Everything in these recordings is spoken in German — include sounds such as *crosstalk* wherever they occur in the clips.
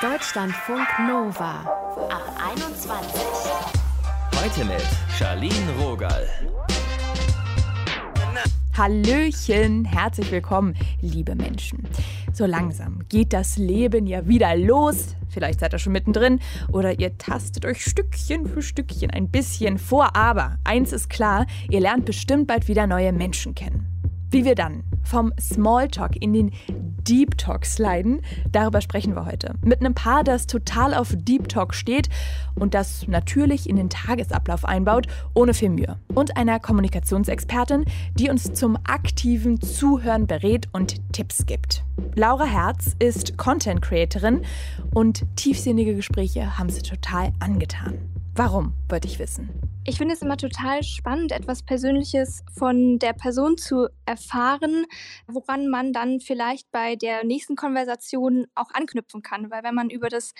Deutschlandfunk Nova ab 21. Heute mit Charlene Rogal. Hallöchen, herzlich willkommen, liebe Menschen. So langsam geht das Leben ja wieder los. Vielleicht seid ihr schon mittendrin oder ihr tastet euch Stückchen für Stückchen ein bisschen vor. Aber eins ist klar, ihr lernt bestimmt bald wieder neue Menschen kennen. Wie wir dann vom Smalltalk in den Deep Talk sliden, darüber sprechen wir heute. Mit einem Paar, das total auf Deep Talk steht und das natürlich in den Tagesablauf einbaut, ohne viel Mühe. Und einer Kommunikationsexpertin, die uns zum aktiven Zuhören berät und Tipps gibt. Laura Herz ist Content Creatorin und tiefsinnige Gespräche haben sie total angetan. Warum, wollte ich wissen. Ich finde es immer total spannend, etwas Persönliches von der Person zu erfahren, woran man dann vielleicht bei der nächsten Konversation auch anknüpfen kann. Weil wenn man über das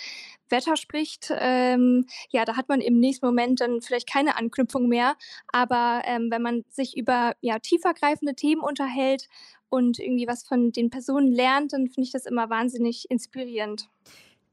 Wetter spricht, ähm, ja, da hat man im nächsten Moment dann vielleicht keine Anknüpfung mehr. Aber ähm, wenn man sich über ja, tiefergreifende Themen unterhält und irgendwie was von den Personen lernt, dann finde ich das immer wahnsinnig inspirierend.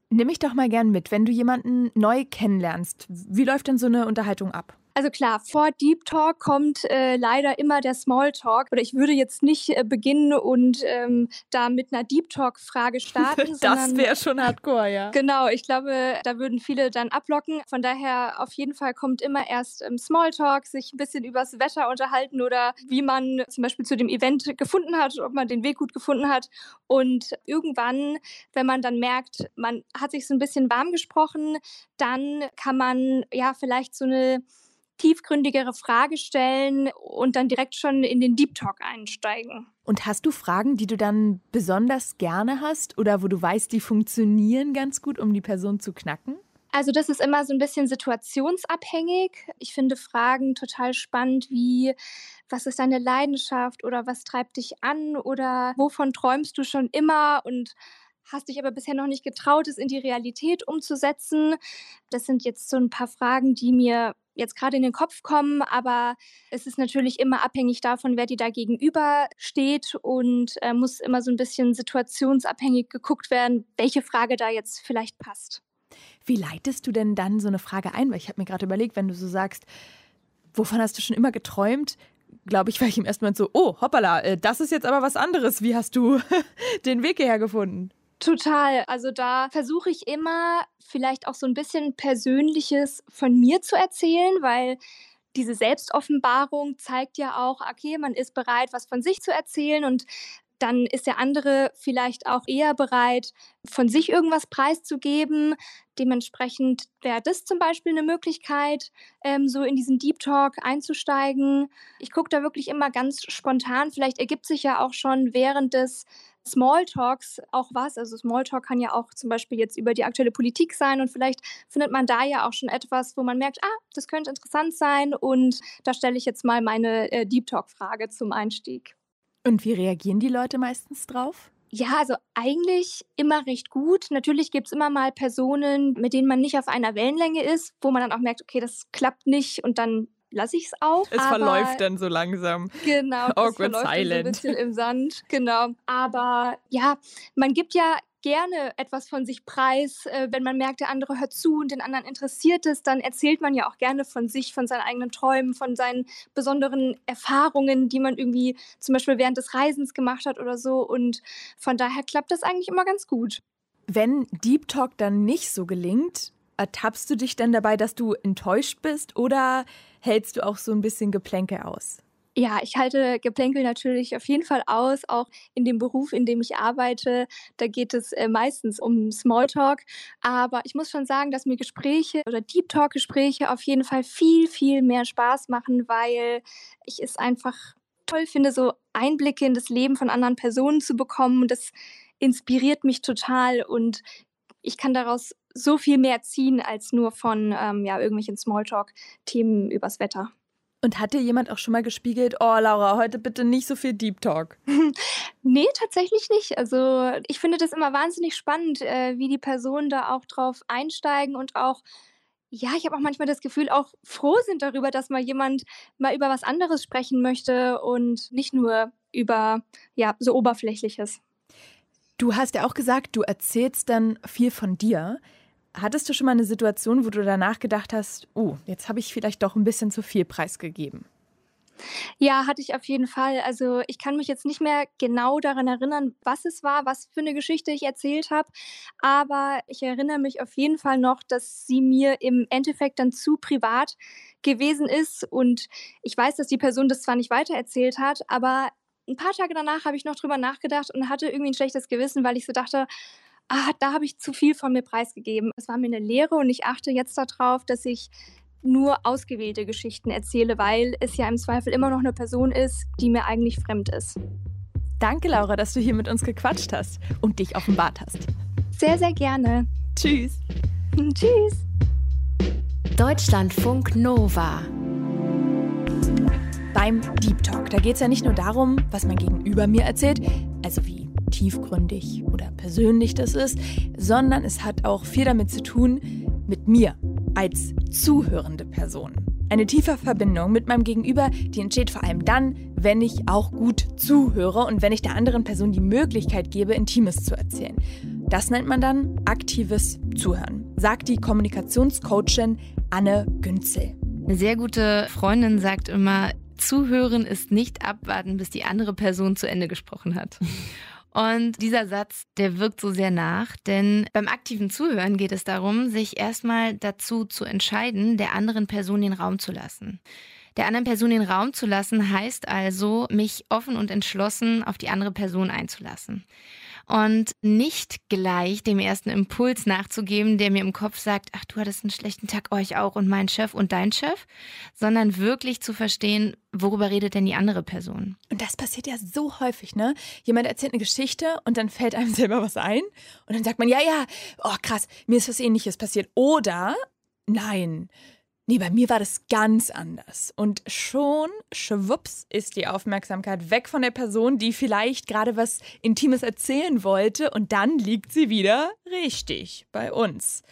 Nimm mich doch mal gern mit, wenn du jemanden neu kennenlernst. Wie läuft denn so eine Unterhaltung ab? Also klar, vor Deep Talk kommt äh, leider immer der Small Talk. Oder ich würde jetzt nicht äh, beginnen und ähm, da mit einer Deep Talk-Frage *laughs* starten. das wäre schon hardcore, ja. Genau, ich glaube, da würden viele dann ablocken. Von daher auf jeden Fall kommt immer erst ähm, Small Talk, sich ein bisschen übers Wetter unterhalten oder wie man zum Beispiel zu dem Event gefunden hat, ob man den Weg gut gefunden hat. Und irgendwann, wenn man dann merkt, man hat sich so ein bisschen warm gesprochen, dann kann man ja vielleicht so eine tiefgründigere Frage stellen und dann direkt schon in den Deep Talk einsteigen. Und hast du Fragen, die du dann besonders gerne hast oder wo du weißt, die funktionieren ganz gut, um die Person zu knacken? Also das ist immer so ein bisschen situationsabhängig. Ich finde Fragen total spannend, wie was ist deine Leidenschaft oder was treibt dich an oder wovon träumst du schon immer und hast dich aber bisher noch nicht getraut, es in die Realität umzusetzen. Das sind jetzt so ein paar Fragen, die mir jetzt gerade in den Kopf kommen, aber es ist natürlich immer abhängig davon, wer dir da gegenüber steht und äh, muss immer so ein bisschen situationsabhängig geguckt werden, welche Frage da jetzt vielleicht passt. Wie leitest du denn dann so eine Frage ein? Weil ich habe mir gerade überlegt, wenn du so sagst, wovon hast du schon immer geträumt? Glaube ich, war ich im ersten Moment so, oh, hoppala, äh, das ist jetzt aber was anderes. Wie hast du *laughs* den Weg hierher gefunden? Total. Also da versuche ich immer vielleicht auch so ein bisschen Persönliches von mir zu erzählen, weil diese Selbstoffenbarung zeigt ja auch, okay, man ist bereit, was von sich zu erzählen und dann ist der andere vielleicht auch eher bereit, von sich irgendwas preiszugeben. Dementsprechend wäre das zum Beispiel eine Möglichkeit, ähm, so in diesen Deep Talk einzusteigen. Ich gucke da wirklich immer ganz spontan. Vielleicht ergibt sich ja auch schon während des Smalltalks auch was. Also Smalltalk kann ja auch zum Beispiel jetzt über die aktuelle Politik sein und vielleicht findet man da ja auch schon etwas, wo man merkt, ah, das könnte interessant sein und da stelle ich jetzt mal meine äh, Deep Talk-Frage zum Einstieg. Und wie reagieren die Leute meistens drauf? Ja, also eigentlich immer recht gut. Natürlich gibt es immer mal Personen, mit denen man nicht auf einer Wellenlänge ist, wo man dann auch merkt, okay, das klappt nicht und dann lasse ich es auch. Es verläuft dann so langsam. Genau, Awkward es verläuft silent. so ein bisschen im Sand. Genau. Aber ja, man gibt ja gerne etwas von sich preis. Äh, wenn man merkt, der andere hört zu und den anderen interessiert es, dann erzählt man ja auch gerne von sich, von seinen eigenen Träumen, von seinen besonderen Erfahrungen, die man irgendwie zum Beispiel während des Reisens gemacht hat oder so. Und von daher klappt das eigentlich immer ganz gut. Wenn Deep Talk dann nicht so gelingt, ertappst du dich denn dabei, dass du enttäuscht bist oder hältst du auch so ein bisschen Geplänke aus? Ja, ich halte Geplänkel natürlich auf jeden Fall aus, auch in dem Beruf, in dem ich arbeite. Da geht es äh, meistens um Smalltalk. Aber ich muss schon sagen, dass mir Gespräche oder Deep Talk-Gespräche auf jeden Fall viel, viel mehr Spaß machen, weil ich es einfach toll finde, so Einblicke in das Leben von anderen Personen zu bekommen. Das inspiriert mich total und ich kann daraus so viel mehr ziehen als nur von ähm, ja, irgendwelchen Smalltalk-Themen übers Wetter. Und hat dir jemand auch schon mal gespiegelt, oh Laura, heute bitte nicht so viel Deep Talk? *laughs* nee, tatsächlich nicht. Also ich finde das immer wahnsinnig spannend, äh, wie die Personen da auch drauf einsteigen und auch, ja, ich habe auch manchmal das Gefühl, auch froh sind darüber, dass mal jemand mal über was anderes sprechen möchte und nicht nur über, ja, so Oberflächliches. Du hast ja auch gesagt, du erzählst dann viel von dir. Hattest du schon mal eine Situation, wo du danach gedacht hast, oh, jetzt habe ich vielleicht doch ein bisschen zu viel preisgegeben? Ja, hatte ich auf jeden Fall. Also ich kann mich jetzt nicht mehr genau daran erinnern, was es war, was für eine Geschichte ich erzählt habe, aber ich erinnere mich auf jeden Fall noch, dass sie mir im Endeffekt dann zu privat gewesen ist und ich weiß, dass die Person das zwar nicht weitererzählt hat, aber ein paar Tage danach habe ich noch drüber nachgedacht und hatte irgendwie ein schlechtes Gewissen, weil ich so dachte, ah, da habe ich zu viel von mir preisgegeben. Es war mir eine Lehre und ich achte jetzt darauf, dass ich nur ausgewählte Geschichten erzähle, weil es ja im Zweifel immer noch eine Person ist, die mir eigentlich fremd ist. Danke, Laura, dass du hier mit uns gequatscht hast und dich offenbart hast. Sehr, sehr gerne. Tschüss. *laughs* Tschüss. Deutschlandfunk Nova beim Deep Talk. Da geht es ja nicht nur darum, was mein Gegenüber mir erzählt, also wie tiefgründig oder persönlich das ist, sondern es hat auch viel damit zu tun mit mir als zuhörende Person. Eine tiefe Verbindung mit meinem Gegenüber, die entsteht vor allem dann, wenn ich auch gut zuhöre und wenn ich der anderen Person die Möglichkeit gebe, Intimes zu erzählen. Das nennt man dann aktives Zuhören, sagt die Kommunikationscoachin Anne Günzel. Eine sehr gute Freundin sagt immer, Zuhören ist nicht abwarten, bis die andere Person zu Ende gesprochen hat. Und dieser Satz, der wirkt so sehr nach, denn beim aktiven Zuhören geht es darum, sich erstmal dazu zu entscheiden, der anderen Person den Raum zu lassen. Der anderen Person den Raum zu lassen heißt also, mich offen und entschlossen auf die andere Person einzulassen und nicht gleich dem ersten Impuls nachzugeben, der mir im Kopf sagt, ach, du hattest einen schlechten Tag, euch auch und mein Chef und dein Chef, sondern wirklich zu verstehen, worüber redet denn die andere Person. Und das passiert ja so häufig, ne? Jemand erzählt eine Geschichte und dann fällt einem *laughs* selber was ein und dann sagt man, ja, ja, oh krass, mir ist was ähnliches passiert. Oder, nein, Nee, bei mir war das ganz anders. Und schon, schwupps, ist die Aufmerksamkeit weg von der Person, die vielleicht gerade was Intimes erzählen wollte, und dann liegt sie wieder richtig bei uns.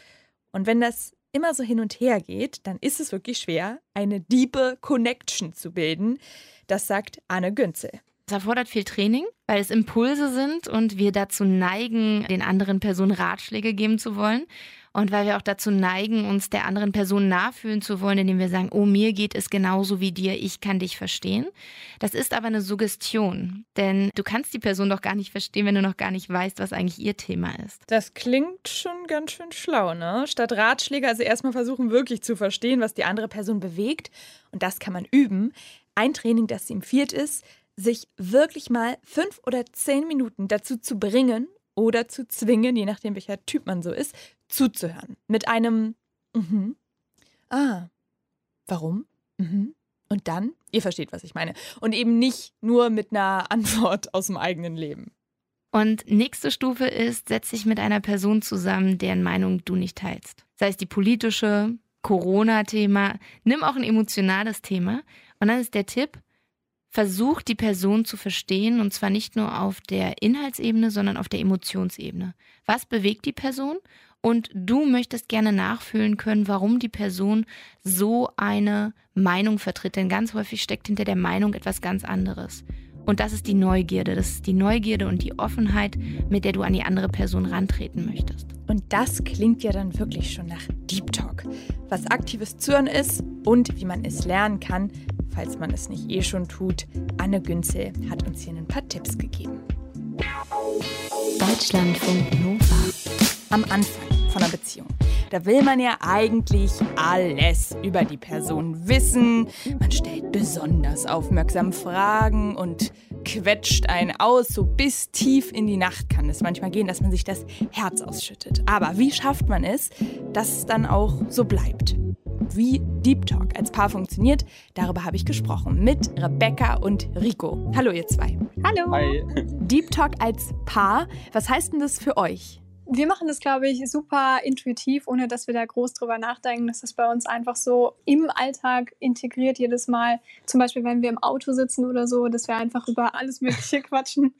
Und wenn das immer so hin und her geht, dann ist es wirklich schwer, eine diepe Connection zu bilden. Das sagt Anne Günzel. Es erfordert viel Training, weil es Impulse sind und wir dazu neigen, den anderen Personen Ratschläge geben zu wollen. Und weil wir auch dazu neigen, uns der anderen Person nachfühlen zu wollen, indem wir sagen, oh, mir geht es genauso wie dir, ich kann dich verstehen. Das ist aber eine Suggestion, denn du kannst die Person doch gar nicht verstehen, wenn du noch gar nicht weißt, was eigentlich ihr Thema ist. Das klingt schon ganz schön schlau, ne? Statt Ratschläge also erstmal versuchen, wirklich zu verstehen, was die andere Person bewegt. Und das kann man üben. Ein Training, das sie empfiehlt, ist, sich wirklich mal fünf oder zehn Minuten dazu zu bringen oder zu zwingen, je nachdem welcher Typ man so ist, zuzuhören. Mit einem mhm. Ah, warum? Mhm. Und dann, ihr versteht, was ich meine. Und eben nicht nur mit einer *laughs* Antwort aus dem eigenen Leben. Und nächste Stufe ist, setz dich mit einer Person zusammen, deren Meinung du nicht teilst. Sei es die politische, Corona-Thema, nimm auch ein emotionales Thema. Und dann ist der Tipp, versuch die Person zu verstehen und zwar nicht nur auf der Inhaltsebene, sondern auf der Emotionsebene. Was bewegt die Person? Und du möchtest gerne nachfühlen können, warum die Person so eine Meinung vertritt. Denn ganz häufig steckt hinter der Meinung etwas ganz anderes. Und das ist die Neugierde. Das ist die Neugierde und die Offenheit, mit der du an die andere Person rantreten möchtest. Und das klingt ja dann wirklich schon nach Deep Talk. Was aktives Zuhören ist und wie man es lernen kann, falls man es nicht eh schon tut. Anne Günzel hat uns hier ein paar Tipps gegeben. Deutschlandfunk Nova. Am Anfang von einer Beziehung. Da will man ja eigentlich alles über die Person wissen. Man stellt besonders aufmerksam Fragen und quetscht einen aus, so bis tief in die Nacht kann es manchmal gehen, dass man sich das Herz ausschüttet. Aber wie schafft man es, dass es dann auch so bleibt? Wie Deep Talk als Paar funktioniert, darüber habe ich gesprochen mit Rebecca und Rico. Hallo ihr zwei. Hallo. Hi. *laughs* Deep Talk als Paar, was heißt denn das für euch? Wir machen das, glaube ich, super intuitiv, ohne dass wir da groß drüber nachdenken. Das ist bei uns einfach so im Alltag integriert jedes Mal. Zum Beispiel, wenn wir im Auto sitzen oder so, dass wir einfach über alles Mögliche *laughs* quatschen.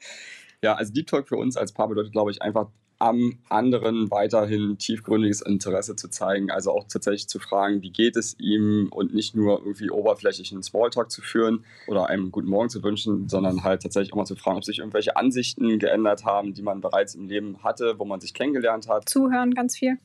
Ja, also Deep Talk für uns als Paar bedeutet, glaube ich, einfach am anderen weiterhin tiefgründiges Interesse zu zeigen. Also auch tatsächlich zu fragen, wie geht es ihm und nicht nur irgendwie oberflächlichen Smalltalk zu führen oder einem guten Morgen zu wünschen, sondern halt tatsächlich auch mal zu fragen, ob sich irgendwelche Ansichten geändert haben, die man bereits im Leben hatte, wo man sich kennengelernt hat. Zuhören ganz viel.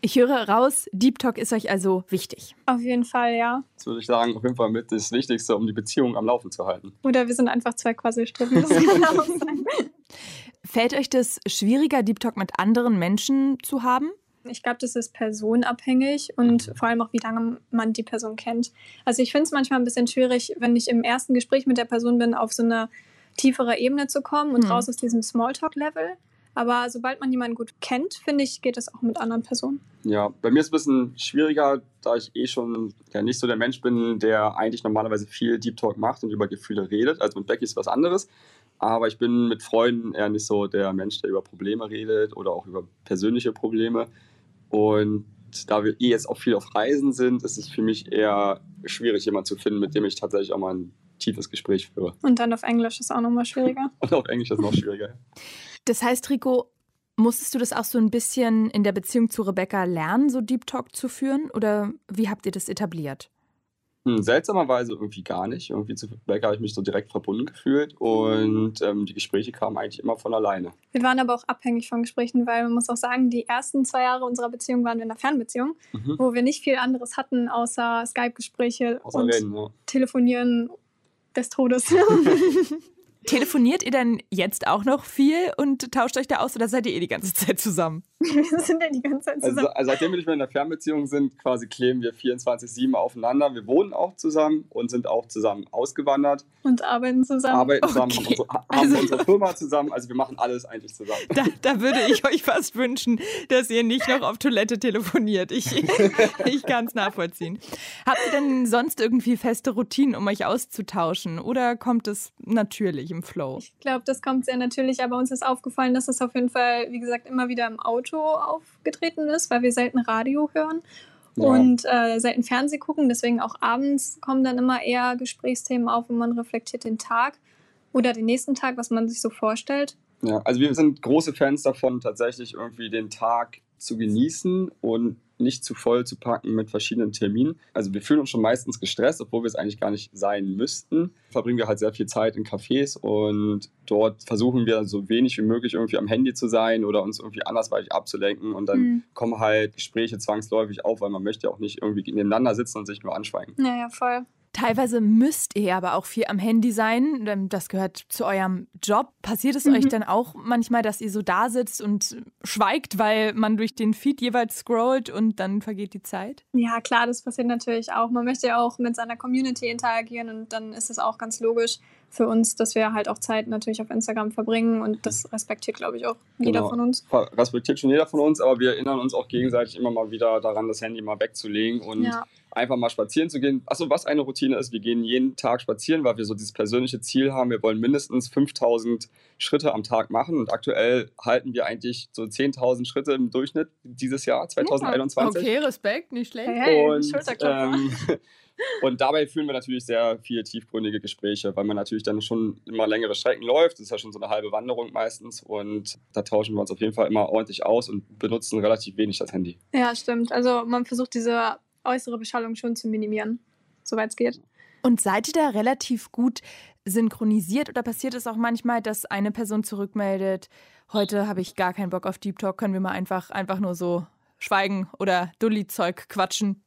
Ich höre raus, Deep Talk ist euch also wichtig. Auf jeden Fall, ja. Das würde ich sagen, auf jeden Fall mit das Wichtigste, um die Beziehung am Laufen zu halten. Oder wir sind einfach zwei Quasselstrippen. Das kann auch sein. *laughs* Fällt euch das schwieriger, Deep Talk mit anderen Menschen zu haben? Ich glaube, das ist personenabhängig und vor allem auch, wie lange man die Person kennt. Also ich finde es manchmal ein bisschen schwierig, wenn ich im ersten Gespräch mit der Person bin, auf so eine tiefere Ebene zu kommen und Mhm. raus aus diesem Smalltalk-Level. Aber sobald man jemanden gut kennt, finde ich, geht es auch mit anderen Personen. Ja, bei mir ist es ein bisschen schwieriger, da ich eh schon ja, nicht so der Mensch bin, der eigentlich normalerweise viel Deep Talk macht und über Gefühle redet. Also mit Becky ist was anderes. Aber ich bin mit Freunden eher nicht so der Mensch, der über Probleme redet oder auch über persönliche Probleme. Und da wir eh jetzt auch viel auf Reisen sind, ist es für mich eher schwierig, jemanden zu finden, mit dem ich tatsächlich auch mal ein tiefes Gespräch führe. Und dann auf Englisch ist auch nochmal schwieriger. *laughs* Und auf Englisch ist es noch schwieriger. Das heißt, Rico, musstest du das auch so ein bisschen in der Beziehung zu Rebecca lernen, so Deep Talk zu führen? Oder wie habt ihr das etabliert? Hm, seltsamerweise irgendwie gar nicht. Irgendwie zu Rebecca habe ich mich so direkt verbunden gefühlt und ähm, die Gespräche kamen eigentlich immer von alleine. Wir waren aber auch abhängig von Gesprächen, weil man muss auch sagen, die ersten zwei Jahre unserer Beziehung waren wir in einer Fernbeziehung, Mhm. wo wir nicht viel anderes hatten, außer Skype-Gespräche Außer und reden, ja. Telefonieren des Todes. *laughs* *laughs* Telefoniert ihr denn jetzt auch noch viel und tauscht euch da aus oder seid ihr eh die ganze Zeit zusammen? *laughs* wir sind ja die ganze Zeit Also, zusammen. also seitdem wir nicht mehr in der Fernbeziehung sind, quasi kleben wir 24-7 aufeinander. Wir wohnen auch zusammen und sind auch zusammen ausgewandert, und arbeiten zusammen. arbeiten zusammen, haben, Okay. unsere, haben Also- unsere Firma zusammen. Also wir machen alles eigentlich zusammen. Da, da würde ich euch fast wünschen, dass ihr nicht noch auf Toilette telefoniert. Ich, *laughs* ich kann es nachvollziehen. Habt ihr denn sonst irgendwie feste Routinen, um euch auszutauschen? Oder kommt es natürlich im Flow? Ich glaube, das kommt sehr natürlich, aber uns ist aufgefallen, dass es auf jeden Fall, wie gesagt, immer wieder im Auto aufgetreten ist, weil wir selten Radio hören Ja. und äh, selten Fernseh gucken. Deswegen auch abends kommen dann immer eher Gesprächsthemen auf und man reflektiert den Tag oder den nächsten Tag, was man sich so vorstellt. Ja, also wir sind große Fans davon, tatsächlich irgendwie den Tag zu genießen und nicht zu voll zu packen mit verschiedenen Terminen. Also wir fühlen uns schon meistens gestresst, obwohl wir es eigentlich gar nicht sein müssten. Verbringen wir halt sehr viel Zeit in Cafés und dort versuchen wir so wenig wie möglich irgendwie am Handy zu sein oder uns irgendwie andersweitig abzulenken und dann Mhm. kommen halt Gespräche zwangsläufig auf, weil man möchte ja auch nicht irgendwie nebeneinander sitzen und sich nur anschweigen. Naja, voll. Teilweise müsst ihr aber auch viel am Handy sein. denn Das gehört zu eurem Job. Passiert es Mhm. euch dann auch manchmal, dass ihr so da sitzt und schweigt, weil man durch den Feed jeweils scrollt und dann vergeht die Zeit? Ja, klar, das passiert natürlich auch. Man möchte ja auch mit seiner Community interagieren und dann ist es auch ganz logisch für uns, dass wir halt auch Zeit natürlich auf Instagram verbringen und das respektiert, glaube ich, auch jeder Genau. von uns. Respektiert schon jeder von uns, aber wir erinnern uns auch gegenseitig immer mal wieder daran, das Handy mal wegzulegen und Ja. Einfach mal spazieren zu gehen. Achso, was eine Routine ist, wir gehen jeden Tag spazieren, weil wir so dieses persönliche Ziel haben, wir wollen mindestens 5000 Schritte am Tag machen und aktuell halten wir eigentlich so 10.000 Schritte im Durchschnitt dieses Jahr, 2021. Okay, Respekt, nicht schlecht. Hey, hey, Und, ähm, *laughs* und dabei führen wir natürlich sehr viel tiefgründige Gespräche, weil man natürlich dann schon immer längere Strecken läuft. Das ist ja schon so eine halbe Wanderung meistens. Und da tauschen wir uns auf jeden Fall immer ordentlich aus und benutzen relativ wenig das Handy. Ja, stimmt. Also man versucht diese äußere Beschallung schon zu minimieren, soweit es geht. Und seid ihr da relativ gut synchronisiert oder passiert es auch manchmal, dass eine Person zurückmeldet, heute habe ich gar keinen Bock auf Deep Talk, können wir mal einfach, einfach nur so schweigen oder Dulli-Zeug quatschen?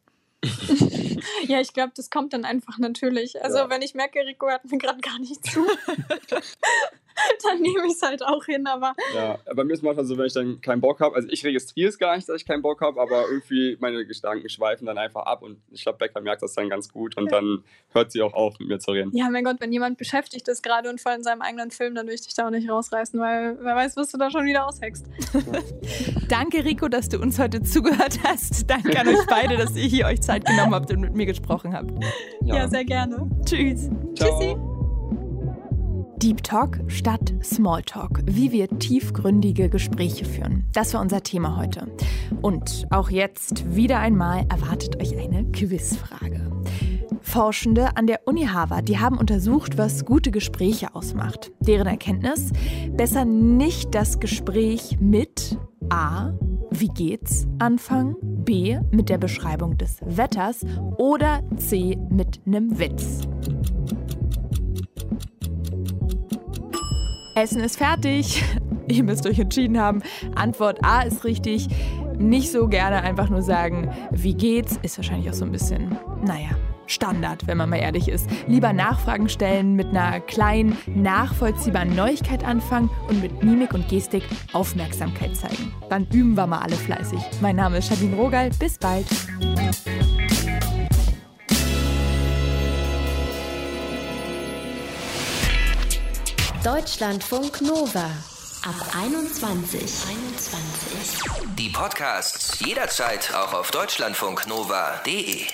Ja, ich glaube, das kommt dann einfach natürlich. Also Ja. wenn ich merke, Rico hört mir gerade gar nicht zu, *laughs* dann nehme ich es halt auch hin. Aber Ja, bei mir ist manchmal so, wenn ich dann keinen Bock habe, also ich registriere es gar nicht, dass ich keinen Bock habe, aber irgendwie meine Gedanken schweifen dann einfach ab und ich glaube, Becker merkt das dann ganz gut und dann hört sie auch auf, mit mir zu reden. ja, mein Gott, wenn jemand beschäftigt ist gerade und voll in seinem eigenen Film, dann will ich dich da auch nicht rausreißen, weil wer weiß, was du da schon wieder ausheckst. Danke, Rico, dass du uns heute zugehört hast. Danke an euch beide, dass ihr hier euch Zeit genommen habt und mit mir gesprochen habt. Ja, sehr gerne. Tschüss. Ciao. Tschüssi. Deep Talk statt Small Talk. Wie wir tiefgründige Gespräche führen. Das war unser Thema heute. Und auch jetzt wieder einmal erwartet euch eine Quizfrage. Forschende an der Uni Harvard, die haben untersucht, was gute Gespräche ausmacht. Deren Erkenntnis? Besser nicht das Gespräch mit, A. Wie geht's anfangen? B. Mit der Beschreibung des Wetters oder C. Mit einem Witz. Essen ist fertig. *laughs* Ihr müsst euch entschieden haben. Antwort A ist richtig. Nicht so gerne einfach nur sagen, wie geht's, ist wahrscheinlich auch so ein bisschen, naja, Standard, wenn man mal ehrlich ist. Lieber Nachfragen stellen, mit einer kleinen, nachvollziehbaren Neuigkeit anfangen und mit Mimik und Gestik Aufmerksamkeit zeigen. Dann üben wir mal alle fleißig. Mein Name ist Shadin Rogal. Bis bald. Deutschlandfunk Nova. Ab 21. 21. Die Podcasts jederzeit auch auf deutschlandfunknova.de.